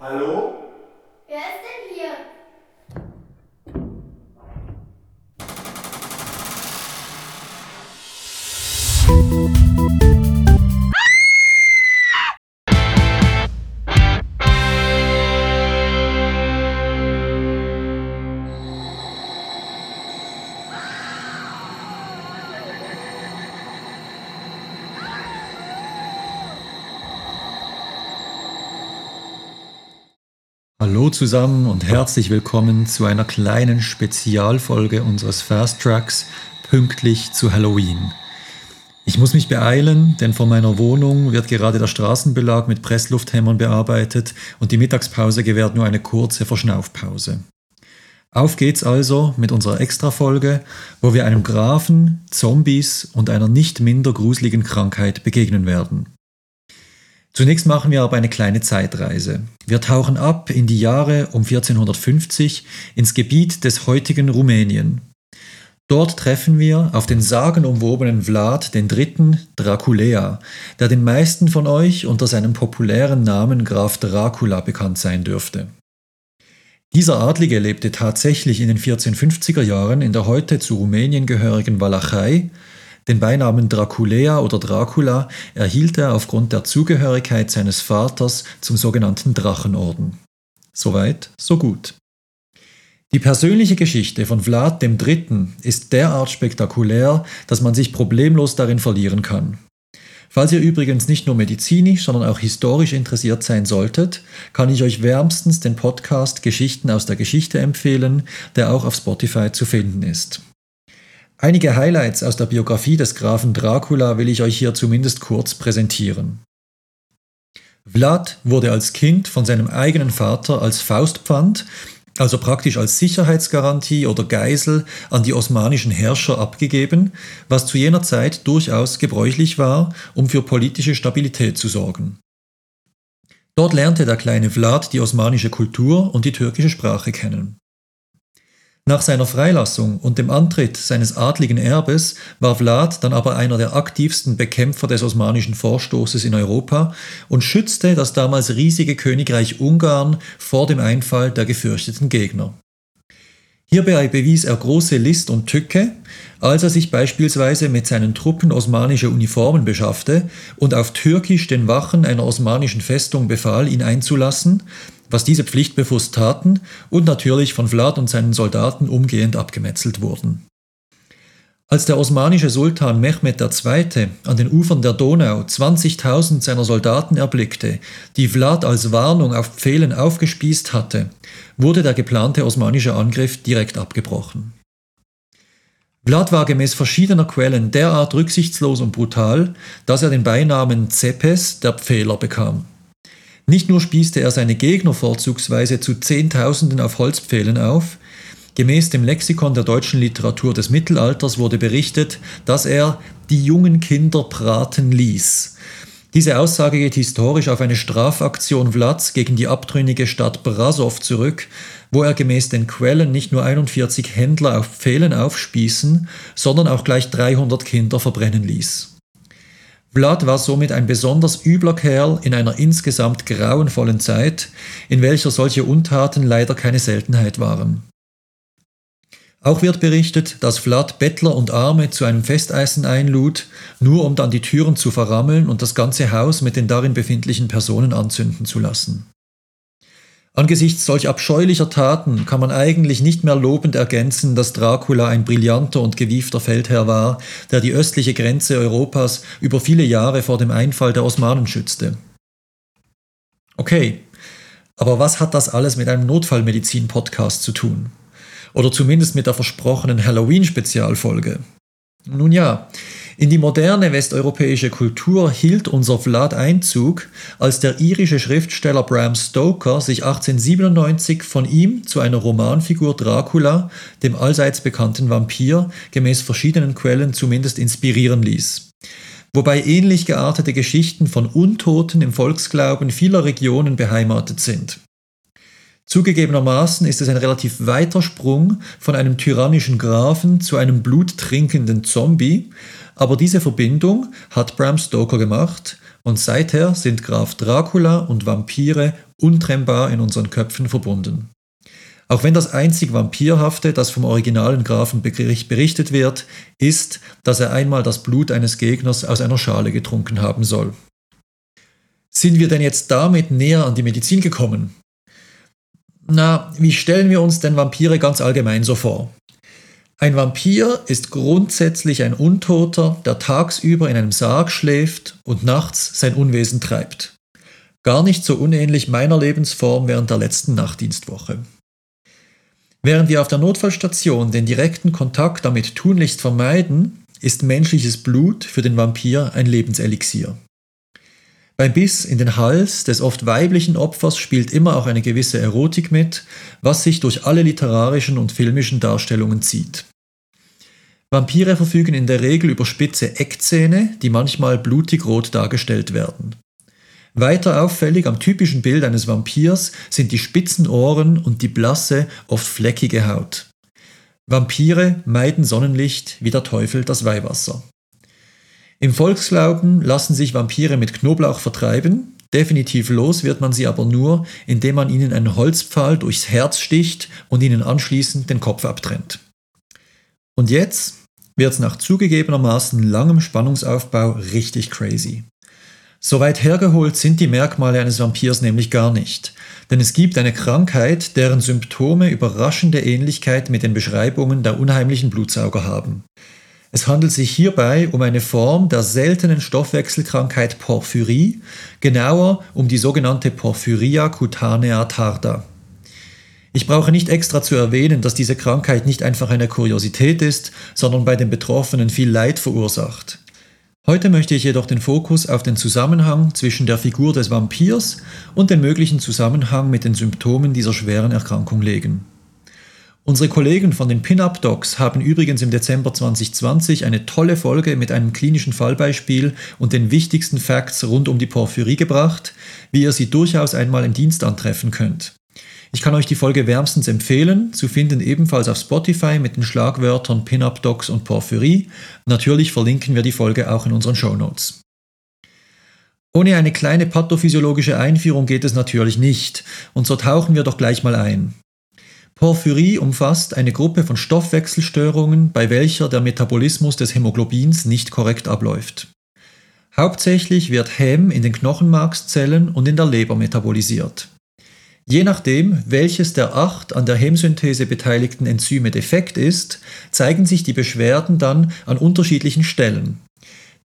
Hallo? Wer ist denn hier? Hallo zusammen und herzlich willkommen zu einer kleinen Spezialfolge unseres Fast Tracks pünktlich zu Halloween. Ich muss mich beeilen, denn vor meiner Wohnung wird gerade der Straßenbelag mit Presslufthämmern bearbeitet und die Mittagspause gewährt nur eine kurze Verschnaufpause. Auf geht's also mit unserer Extrafolge, wo wir einem Grafen, Zombies und einer nicht minder gruseligen Krankheit begegnen werden. Zunächst machen wir aber eine kleine Zeitreise. Wir tauchen ab in die Jahre um 1450 ins Gebiet des heutigen Rumänien. Dort treffen wir auf den sagenumwobenen Vlad III. Draculea, der den meisten von euch unter seinem populären Namen Graf Dracula bekannt sein dürfte. Dieser Adlige lebte tatsächlich in den 1450er Jahren in der heute zu Rumänien gehörigen Walachei den Beinamen Draculea oder Dracula erhielt er aufgrund der Zugehörigkeit seines Vaters zum sogenannten Drachenorden. Soweit, so gut. Die persönliche Geschichte von Vlad III. ist derart spektakulär, dass man sich problemlos darin verlieren kann. Falls ihr übrigens nicht nur medizinisch, sondern auch historisch interessiert sein solltet, kann ich euch wärmstens den Podcast Geschichten aus der Geschichte empfehlen, der auch auf Spotify zu finden ist. Einige Highlights aus der Biografie des Grafen Dracula will ich euch hier zumindest kurz präsentieren. Vlad wurde als Kind von seinem eigenen Vater als Faustpfand, also praktisch als Sicherheitsgarantie oder Geisel an die osmanischen Herrscher abgegeben, was zu jener Zeit durchaus gebräuchlich war, um für politische Stabilität zu sorgen. Dort lernte der kleine Vlad die osmanische Kultur und die türkische Sprache kennen. Nach seiner Freilassung und dem Antritt seines adligen Erbes war Vlad dann aber einer der aktivsten Bekämpfer des osmanischen Vorstoßes in Europa und schützte das damals riesige Königreich Ungarn vor dem Einfall der gefürchteten Gegner. Hierbei bewies er große List und Tücke, als er sich beispielsweise mit seinen Truppen osmanische Uniformen beschaffte und auf Türkisch den Wachen einer osmanischen Festung befahl, ihn einzulassen, was diese pflichtbewusst taten und natürlich von Vlad und seinen Soldaten umgehend abgemetzelt wurden. Als der osmanische Sultan Mehmed II. an den Ufern der Donau 20.000 seiner Soldaten erblickte, die Vlad als Warnung auf Pfählen aufgespießt hatte, wurde der geplante osmanische Angriff direkt abgebrochen. Vlad war gemäß verschiedener Quellen derart rücksichtslos und brutal, dass er den Beinamen Zepes, der Pfähler, bekam. Nicht nur spießte er seine Gegner vorzugsweise zu Zehntausenden auf Holzpfählen auf, gemäß dem Lexikon der deutschen Literatur des Mittelalters wurde berichtet, dass er die jungen Kinder braten ließ. Diese Aussage geht historisch auf eine Strafaktion Vlads gegen die abtrünnige Stadt Brasov zurück, wo er gemäß den Quellen nicht nur 41 Händler auf Pfählen aufspießen, sondern auch gleich 300 Kinder verbrennen ließ. Vlad war somit ein besonders übler Kerl in einer insgesamt grauenvollen Zeit, in welcher solche Untaten leider keine Seltenheit waren. Auch wird berichtet, dass Vlad Bettler und Arme zu einem Festeisen einlud, nur um dann die Türen zu verrammeln und das ganze Haus mit den darin befindlichen Personen anzünden zu lassen. Angesichts solch abscheulicher Taten kann man eigentlich nicht mehr lobend ergänzen, dass Dracula ein brillanter und gewiefter Feldherr war, der die östliche Grenze Europas über viele Jahre vor dem Einfall der Osmanen schützte. Okay, aber was hat das alles mit einem Notfallmedizin-Podcast zu tun? Oder zumindest mit der versprochenen Halloween-Spezialfolge? Nun ja, in die moderne westeuropäische Kultur hielt unser Vlad Einzug, als der irische Schriftsteller Bram Stoker sich 1897 von ihm zu einer Romanfigur Dracula, dem allseits bekannten Vampir, gemäß verschiedenen Quellen zumindest inspirieren ließ. Wobei ähnlich geartete Geschichten von Untoten im Volksglauben vieler Regionen beheimatet sind. Zugegebenermaßen ist es ein relativ weiter Sprung von einem tyrannischen Grafen zu einem bluttrinkenden Zombie, Aber diese Verbindung hat Bram Stoker gemacht und seither sind Graf Dracula und Vampire untrennbar in unseren Köpfen verbunden. Auch wenn das einzig Vampirhafte, das vom originalen Grafen berichtet wird, ist, dass er einmal das Blut eines Gegners aus einer Schale getrunken haben soll. Sind wir denn jetzt damit näher an die Medizin gekommen? Na, wie stellen wir uns denn Vampire ganz allgemein so vor? Ein Vampir ist grundsätzlich ein Untoter, der tagsüber in einem Sarg schläft und nachts sein Unwesen treibt. Gar nicht so unähnlich meiner Lebensform während der letzten Nachtdienstwoche. Während wir auf der Notfallstation den direkten Kontakt damit tunlichst vermeiden, ist menschliches Blut für den Vampir ein Lebenselixier. Beim Biss in den Hals des oft weiblichen Opfers spielt immer auch eine gewisse Erotik mit, was sich durch alle literarischen und filmischen Darstellungen zieht. Vampire verfügen in der Regel über spitze Eckzähne, die manchmal blutig rot dargestellt werden. Weiter auffällig am typischen Bild eines Vampirs sind die spitzen Ohren und die blasse, oft fleckige Haut. Vampire meiden Sonnenlicht wie der Teufel das Weihwasser. Im Volksglauben lassen sich Vampire mit Knoblauch vertreiben, definitiv los wird man sie aber nur, indem man ihnen einen Holzpfahl durchs Herz sticht und ihnen anschließend den Kopf abtrennt. Und jetzt wird's nach zugegebenermaßen langem Spannungsaufbau richtig crazy. Soweit hergeholt sind die Merkmale eines Vampirs nämlich gar nicht, denn es gibt eine Krankheit, deren Symptome überraschende Ähnlichkeit mit den Beschreibungen der unheimlichen Blutsauger haben. Es handelt sich hierbei um eine Form der seltenen Stoffwechselkrankheit Porphyrie, genauer um die sogenannte Porphyria cutanea tarda. Ich brauche nicht extra zu erwähnen, dass diese Krankheit nicht einfach eine Kuriosität ist, sondern bei den Betroffenen viel Leid verursacht. Heute möchte ich jedoch den Fokus auf den Zusammenhang zwischen der Figur des Vampirs und den möglichen Zusammenhang mit den Symptomen dieser schweren Erkrankung legen. Unsere Kollegen von den Pin-Up Docs haben übrigens im Dezember 2020 eine tolle Folge mit einem klinischen Fallbeispiel und den wichtigsten Facts rund um die Porphyrie gebracht, wie ihr sie durchaus einmal im Dienst antreffen könnt. Ich kann euch die Folge wärmstens empfehlen, zu finden ebenfalls auf Spotify mit den Schlagwörtern Pin-Up Docs und Porphyrie. Natürlich verlinken wir die Folge auch in unseren Show Notes. Ohne eine kleine pathophysiologische Einführung geht es natürlich nicht, und so tauchen wir doch gleich mal ein. Porphyrie umfasst eine Gruppe von Stoffwechselstörungen, bei welcher der Metabolismus des Hämoglobins nicht korrekt abläuft. Hauptsächlich wird Häm in den Knochenmarkszellen und in der Leber metabolisiert. Je nachdem, welches der acht an der Hemsynthese beteiligten Enzyme defekt ist, zeigen sich die Beschwerden dann an unterschiedlichen Stellen.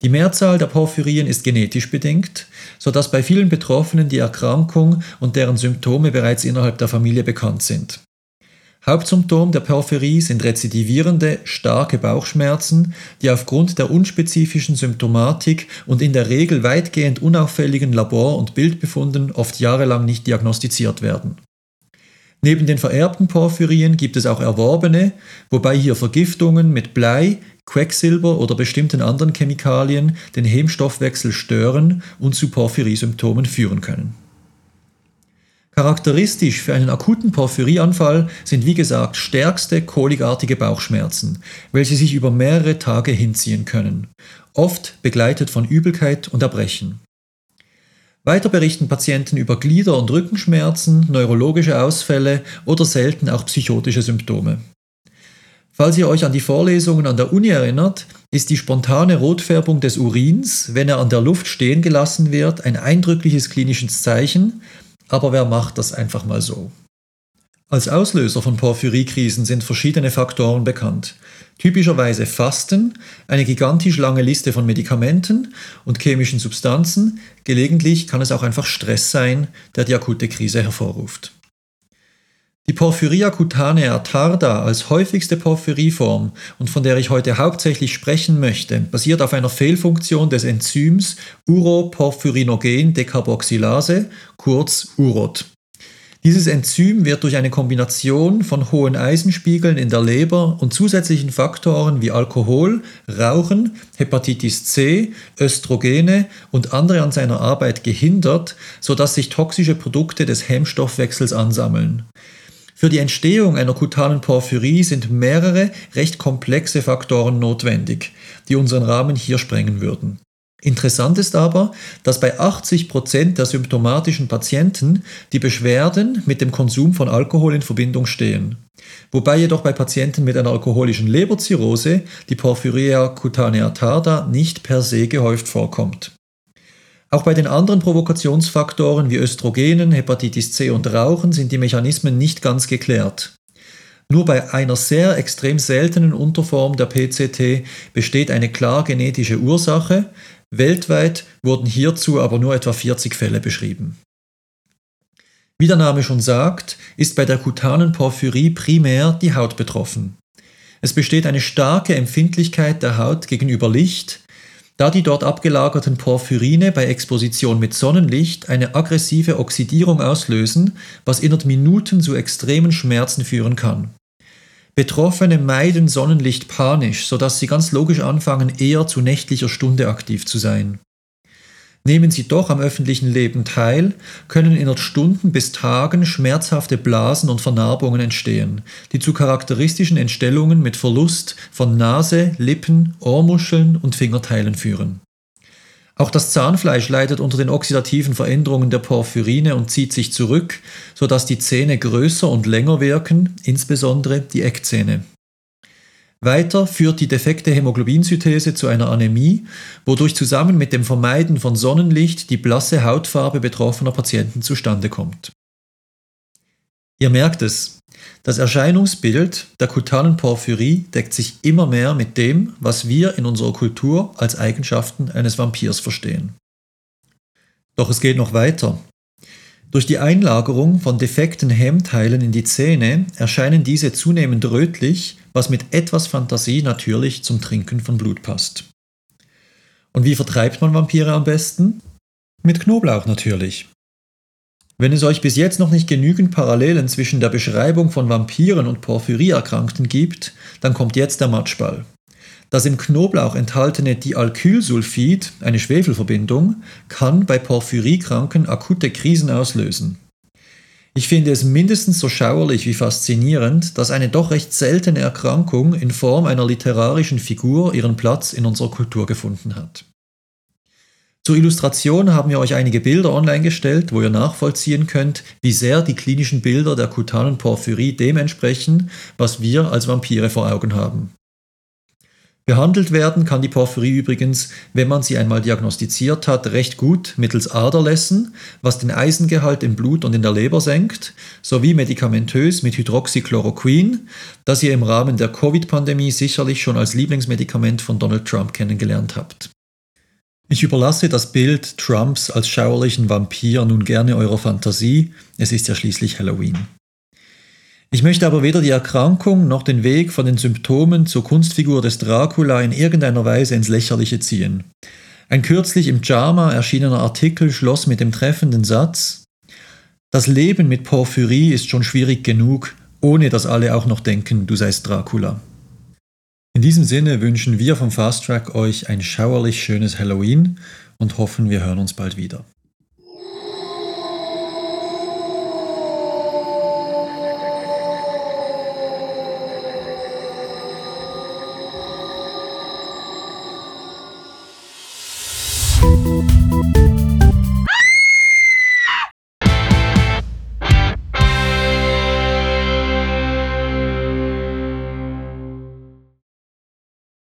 Die Mehrzahl der Porphyrien ist genetisch bedingt, sodass bei vielen Betroffenen die Erkrankung und deren Symptome bereits innerhalb der Familie bekannt sind. Hauptsymptom der Porphyrie sind rezidivierende, starke Bauchschmerzen, die aufgrund der unspezifischen Symptomatik und in der Regel weitgehend unauffälligen Labor- und Bildbefunden oft jahrelang nicht diagnostiziert werden. Neben den vererbten Porphyrien gibt es auch erworbene, wobei hier Vergiftungen mit Blei, Quecksilber oder bestimmten anderen Chemikalien den Hemstoffwechsel stören und zu Porphyriesymptomen führen können. Charakteristisch für einen akuten Porphyrieanfall sind wie gesagt stärkste kolikartige Bauchschmerzen, welche sich über mehrere Tage hinziehen können, oft begleitet von Übelkeit und Erbrechen. Weiter berichten Patienten über Glieder- und Rückenschmerzen, neurologische Ausfälle oder selten auch psychotische Symptome. Falls ihr euch an die Vorlesungen an der Uni erinnert, ist die spontane Rotfärbung des Urins, wenn er an der Luft stehen gelassen wird, ein eindrückliches klinisches Zeichen, aber wer macht das einfach mal so? Als Auslöser von Porphyriekrisen sind verschiedene Faktoren bekannt. Typischerweise Fasten, eine gigantisch lange Liste von Medikamenten und chemischen Substanzen, gelegentlich kann es auch einfach Stress sein, der die akute Krise hervorruft. Die Porphyria cutanea tarda als häufigste Porphyrieform und von der ich heute hauptsächlich sprechen möchte, basiert auf einer Fehlfunktion des Enzyms Uroporphyrinogen Decarboxylase, kurz UROT. Dieses Enzym wird durch eine Kombination von hohen Eisenspiegeln in der Leber und zusätzlichen Faktoren wie Alkohol, Rauchen, Hepatitis C, Östrogene und andere an seiner Arbeit gehindert, sodass sich toxische Produkte des Hemmstoffwechsels ansammeln. Für die Entstehung einer kutanen Porphyrie sind mehrere recht komplexe Faktoren notwendig. die unseren Rahmen hier sprengen würden. Interessant ist aber, dass bei 80 Prozent der symptomatischen Patienten die Beschwerden mit dem Konsum von Alkohol in Verbindung stehen. Wobei jedoch bei Patienten mit einer alkoholischen Leberzirrhose die Porphyria cutanea tarda nicht per se gehäuft vorkommt. Auch bei den anderen Provokationsfaktoren wie Östrogenen, Hepatitis C und Rauchen sind die Mechanismen nicht ganz geklärt. Nur bei einer sehr extrem seltenen Unterform der PCT besteht eine klar genetische Ursache, weltweit wurden hierzu aber nur etwa 40 Fälle beschrieben. Wie der Name schon sagt, ist bei der kutanen Porphyrie primär die Haut betroffen. Es besteht eine starke Empfindlichkeit der Haut gegenüber Licht, da die dort abgelagerten Porphyrine bei Exposition mit Sonnenlicht eine aggressive Oxidierung auslösen, was innerhalb Minuten zu extremen Schmerzen führen kann. Betroffene meiden Sonnenlicht panisch, sodass sie ganz logisch anfangen, eher zu nächtlicher Stunde aktiv zu sein. Nehmen sie doch am öffentlichen Leben teil, können innerhalb Stunden bis Tagen schmerzhafte Blasen und Vernarbungen entstehen, die zu charakteristischen Entstellungen mit Verlust von Nase, Lippen, Ohrmuscheln und Fingerteilen führen. Auch das Zahnfleisch leidet unter den oxidativen Veränderungen der Porphyrine und zieht sich zurück, sodass die Zähne größer und länger wirken, insbesondere die Eckzähne. Weiter führt die defekte Hämoglobinsynthese zu einer Anämie, wodurch zusammen mit dem Vermeiden von Sonnenlicht die blasse Hautfarbe betroffener Patienten zustande kommt. Ihr merkt es, das Erscheinungsbild der kutanen Porphyrie deckt sich immer mehr mit dem, was wir in unserer Kultur als Eigenschaften eines Vampirs verstehen. Doch es geht noch weiter. Durch die Einlagerung von defekten Hemmteilen in die Zähne erscheinen diese zunehmend rötlich, was mit etwas Fantasie natürlich zum Trinken von Blut passt. Und wie vertreibt man Vampire am besten? Mit Knoblauch natürlich. Wenn es euch bis jetzt noch nicht genügend Parallelen zwischen der Beschreibung von Vampiren und Porphyrieerkrankten gibt, dann kommt jetzt der Matschball. Das im Knoblauch enthaltene Dialkylsulfid, eine Schwefelverbindung, kann bei Porphyrikranken akute Krisen auslösen. Ich finde es mindestens so schauerlich wie faszinierend, dass eine doch recht seltene Erkrankung in Form einer literarischen Figur ihren Platz in unserer Kultur gefunden hat. Zur Illustration haben wir euch einige Bilder online gestellt, wo ihr nachvollziehen könnt, wie sehr die klinischen Bilder der kutanen Porphyrie dem entsprechen, was wir als Vampire vor Augen haben. Behandelt werden kann die Porphyrie übrigens, wenn man sie einmal diagnostiziert hat, recht gut mittels Aderlässen, was den Eisengehalt im Blut und in der Leber senkt, sowie medikamentös mit Hydroxychloroquin, das ihr im Rahmen der Covid-Pandemie sicherlich schon als Lieblingsmedikament von Donald Trump kennengelernt habt. Ich überlasse das Bild Trumps als schauerlichen Vampir nun gerne eurer Fantasie, es ist ja schließlich Halloween. Ich möchte aber weder die Erkrankung noch den Weg von den Symptomen zur Kunstfigur des Dracula in irgendeiner Weise ins Lächerliche ziehen. Ein kürzlich im JAMA erschienener Artikel schloss mit dem treffenden Satz Das Leben mit Porphyrie ist schon schwierig genug, ohne dass alle auch noch denken, du seist Dracula. In diesem Sinne wünschen wir vom Fast Track euch ein schauerlich schönes Halloween und hoffen, wir hören uns bald wieder.